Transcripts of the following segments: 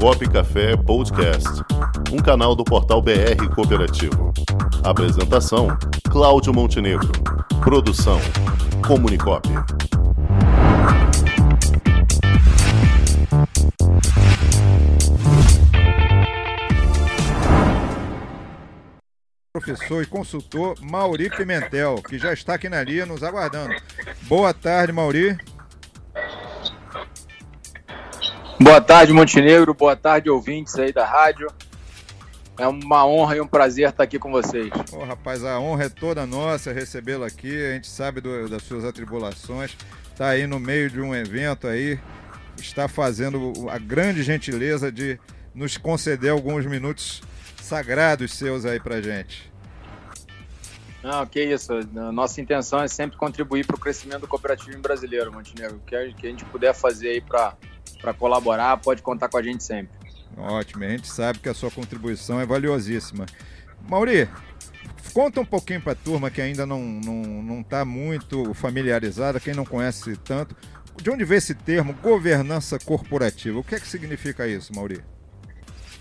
Comunicop Café Podcast, um canal do portal BR Cooperativo. Apresentação: Cláudio Montenegro. Produção: Comunicop. professor e consultor Mauri Pimentel, que já está aqui na linha nos aguardando. Boa tarde, Mauri. Boa tarde, Montenegro. Boa tarde, ouvintes aí da rádio. É uma honra e um prazer estar aqui com vocês. Oh, rapaz, a honra é toda nossa recebê-lo aqui. A gente sabe do, das suas atribulações. Está aí no meio de um evento aí. Está fazendo a grande gentileza de nos conceder alguns minutos sagrados seus aí pra gente. Não, que isso. Nossa intenção é sempre contribuir para o crescimento do cooperativismo brasileiro, Montenegro. O que a gente puder fazer aí para colaborar, pode contar com a gente sempre. Ótimo, a gente sabe que a sua contribuição é valiosíssima. Mauri, conta um pouquinho para a turma que ainda não está não, não tá muito familiarizada, quem não conhece tanto. De onde vem esse termo governança corporativa? O que é que significa isso, Mauri?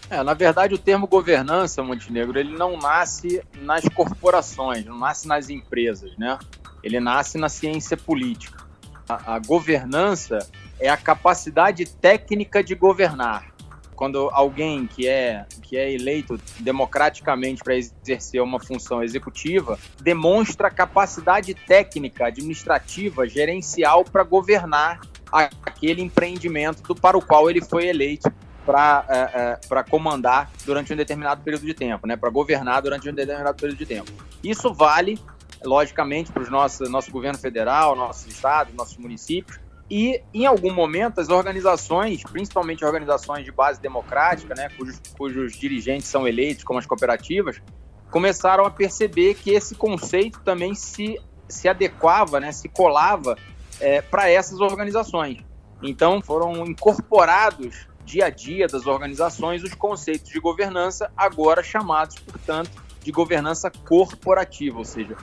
É, na verdade, o termo governança, Montenegro, ele não nasce nas corporações, não nasce nas empresas, né? Ele nasce na ciência política. A, governança é a capacidade técnica de governar. Quando alguém que é, que é eleito democraticamente para exercer uma função executiva demonstra capacidade técnica, administrativa, gerencial para governar aquele empreendimento do, para o qual ele foi eleito para é, é, comandar durante um determinado período de tempo, né? para governar durante um determinado período de tempo. Isso vale, logicamente, para o nosso, nosso governo federal, nossos estados, nossos municípios, e em algum momento as organizações, principalmente organizações de base democrática, né, cujos, cujos dirigentes são eleitos, como as cooperativas, começaram a perceber que esse conceito também se, se adequava, né, se colava é, para essas organizações. Então foram incorporados dia a dia das organizações os conceitos de governança, agora chamados, portanto, de governança corporativa, ou seja,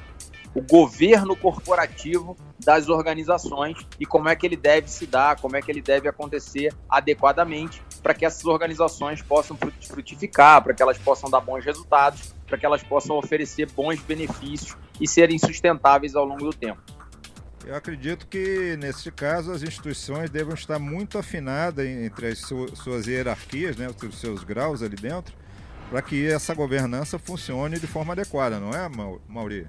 o governo corporativo das organizações e como é que ele deve se dar, como é que ele deve acontecer adequadamente para que essas organizações possam frutificar, para que elas possam dar bons resultados, para que elas possam oferecer bons benefícios e serem sustentáveis ao longo do tempo. Eu acredito que, nesse caso, as instituições devem estar muito afinadas entre as suas hierarquias, né, os seus graus ali dentro, para que essa governança funcione de forma adequada, não é, Mauri?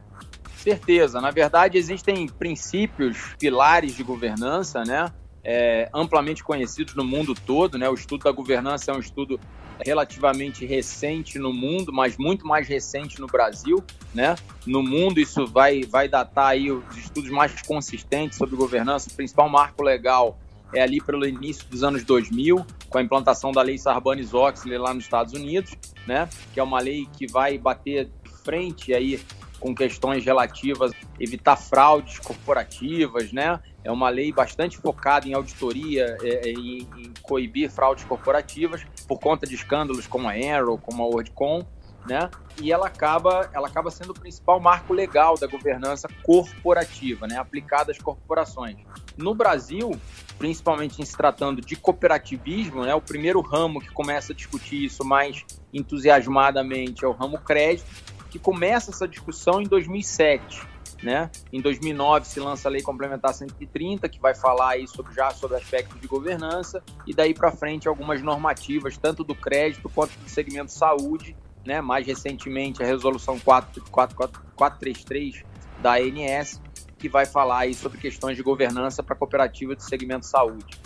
Certeza. Na verdade, existem princípios, pilares de governança, né? É, amplamente conhecidos no mundo todo, né? O estudo da governança é um estudo relativamente recente no mundo, mas muito mais recente no Brasil, né? No mundo isso vai vai datar aí os estudos mais consistentes sobre governança, o principal marco legal é ali pelo início dos anos 2000, com a implantação da lei Sarbanes-Oxley lá nos Estados Unidos, né? Que é uma lei que vai bater frente aí com questões relativas evitar fraudes corporativas, né? É uma lei bastante focada em auditoria é, é, em, em coibir fraudes corporativas por conta de escândalos como a Enron, como a WorldCom, né? E ela acaba, ela acaba sendo o principal marco legal da governança corporativa, né? Aplicada às corporações. No Brasil, principalmente em se tratando de cooperativismo, né? O primeiro ramo que começa a discutir isso mais entusiasmadamente é o ramo crédito, que começa essa discussão em 2007 né? Em 2009 se lança a Lei Complementar 130, que vai falar aí sobre, já sobre aspectos de governança, e daí para frente algumas normativas, tanto do crédito quanto do segmento saúde, né? mais recentemente a Resolução 433 da ANS, que vai falar aí sobre questões de governança para cooperativa do segmento saúde.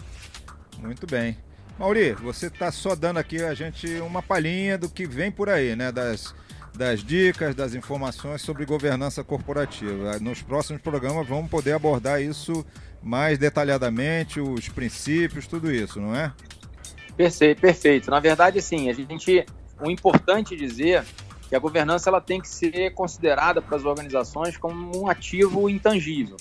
Muito bem. Mauri, você está só dando aqui a gente uma palhinha do que vem por aí, né? Das das dicas, das informações sobre governança corporativa. Nos próximos programas vamos poder abordar isso mais detalhadamente, os princípios, tudo isso, não é? Perfeito, perfeito. Na verdade, assim, a gente, o importante dizer que a governança ela tem que ser considerada para as organizações como um ativo intangível.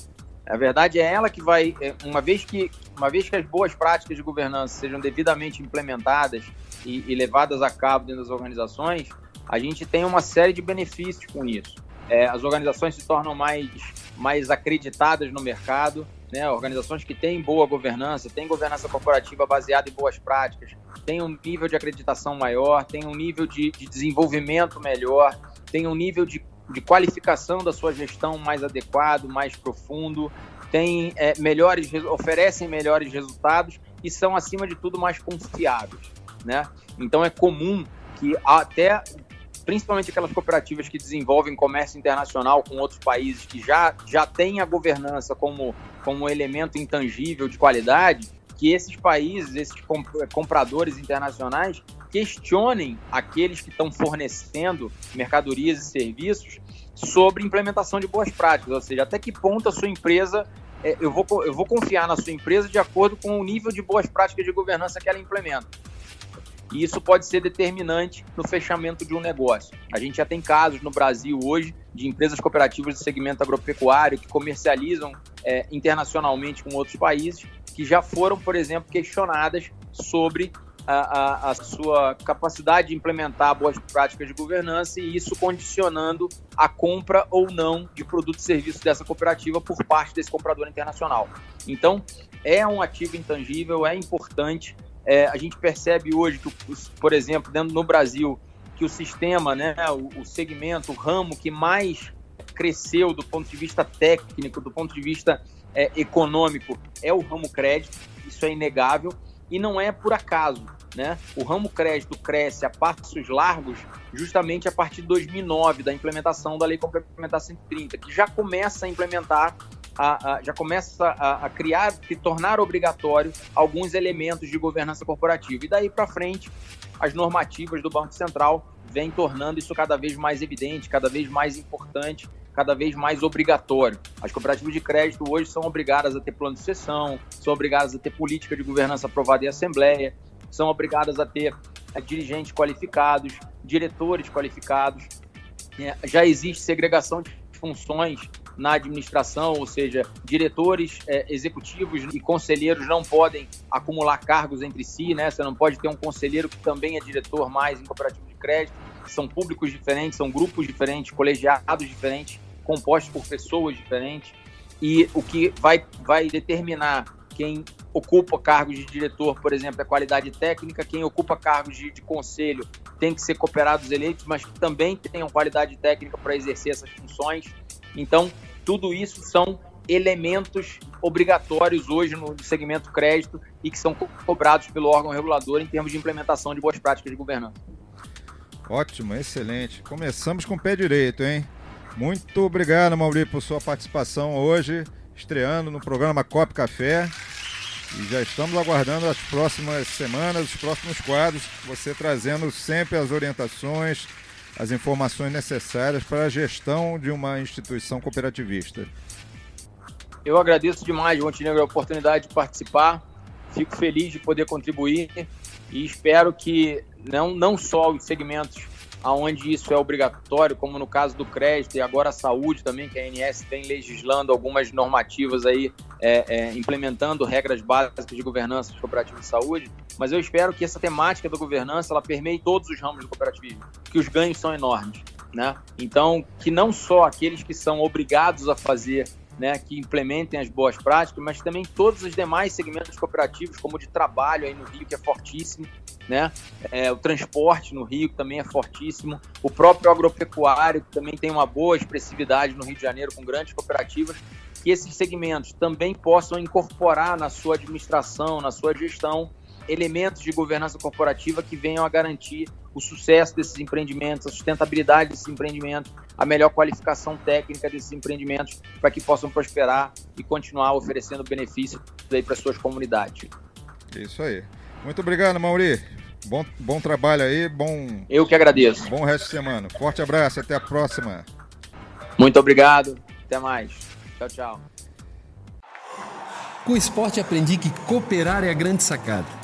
A verdade é ela que vai, é, uma vez que, uma vez que as boas práticas de governança sejam devidamente implementadas e, e levadas a cabo dentro das organizações, a gente tem uma série de benefícios com isso. É, as organizações se tornam mais, mais acreditadas no mercado, né, organizações que têm boa governança, têm governança corporativa baseada em boas práticas, têm um nível de acreditação maior, têm um nível de, de desenvolvimento melhor, têm um nível de, de, qualificação da sua gestão mais adequado, mais profundo, têm é, melhores, oferecem melhores resultados e são, acima de tudo, mais confiáveis. Né? Então é comum que até principalmente aquelas cooperativas que desenvolvem comércio internacional com outros países que já, já têm a governança como, como elemento intangível de qualidade, que esses países, esses compradores internacionais, questionem aqueles que estão fornecendo mercadorias e serviços sobre implementação de boas práticas, ou seja, até que ponto a sua empresa, é, eu, vou, eu vou confiar na sua empresa de acordo com o nível de boas práticas de governança que ela implementa. E isso pode ser determinante no fechamento de um negócio. A gente já tem casos no Brasil hoje de empresas cooperativas do segmento agropecuário que comercializam é, internacionalmente com outros países, que já foram, por exemplo, questionadas sobre a, a, a, sua capacidade de implementar boas práticas de governança e isso condicionando a compra ou não de produtos e serviços dessa cooperativa por parte desse comprador internacional. Então, é um ativo intangível, é importante é, a gente percebe hoje que, por exemplo, dentro no Brasil, que o sistema, né, o, o segmento, o ramo que mais cresceu do ponto de vista técnico, do ponto de vista é, econômico, é o ramo crédito. Isso é inegável e não é por acaso. Né? O ramo crédito cresce a passos largos justamente a partir de 2009, da implementação da Lei Complementar 130, que já começa a implementar a, a, já começa a, a, criar, se tornar obrigatório alguns elementos de governança corporativa. E daí para frente, as normativas do Banco Central vêm tornando isso cada vez mais evidente, cada vez mais importante, cada vez mais obrigatório. As cooperativas de crédito hoje são obrigadas a ter plano de sessão, são obrigadas a ter política de governança aprovada em assembleia, são obrigadas a ter é, dirigentes qualificados, diretores qualificados. É, já existe segregação de funções na administração, ou seja, diretores é, executivos e conselheiros não podem acumular cargos entre si, né? Você não pode ter um conselheiro que também é diretor mais em cooperativo de crédito. São públicos diferentes, são grupos diferentes, colegiados diferentes, compostos por pessoas diferentes. E o que vai, vai determinar quem ocupa cargos de diretor, por exemplo, é qualidade técnica, quem ocupa cargos de, de conselho tem que ser cooperados eleitos, mas também tenham qualidade técnica para exercer essas funções. Então, tudo isso são elementos obrigatórios hoje no segmento crédito e que são cobrados pelo órgão regulador em termos de implementação de boas práticas de governança. Ótimo, excelente. Começamos com o pé direito, hein? Muito obrigado, Maurício, por sua participação hoje, estreando no programa Cop Café. E já estamos aguardando as próximas semanas, os próximos quadros, você trazendo sempre as orientações, as informações necessárias para a gestão de uma instituição cooperativista. Eu agradeço demais, Montenegro, a oportunidade de participar. Fico feliz de poder contribuir e espero que não, não só os segmentos aonde isso é obrigatório, como no caso do crédito e agora a saúde também, que a ANS vem legislando algumas normativas aí, é, é, implementando regras básicas de governança de cooperativas de saúde, mas eu espero que essa temática da governança ela permeie todos os ramos do cooperativismo, que os ganhos são enormes, né? Então, que não só aqueles que são obrigados a fazer né, que implementem as boas práticas, mas também todos os demais segmentos cooperativos, como o de trabalho aí no Rio, que é fortíssimo, né? É, o transporte no Rio, também é fortíssimo, o próprio agropecuário, que também tem uma boa expressividade no Rio de Janeiro, com grandes cooperativas, que esses segmentos também possam incorporar na sua administração, na sua gestão, elementos de governança corporativa que venham a garantir o sucesso desses empreendimentos, a sustentabilidade desses empreendimentos, a melhor qualificação técnica desses empreendimentos para que possam prosperar e continuar oferecendo benefícios para suas comunidades. Isso aí. Muito obrigado, Mauri. Bom, bom trabalho aí, bom. Eu que agradeço. Bom resto de semana. Forte abraço, até a próxima. Muito obrigado. Até mais. Tchau, tchau. Com o esporte aprendi que cooperar é a grande sacada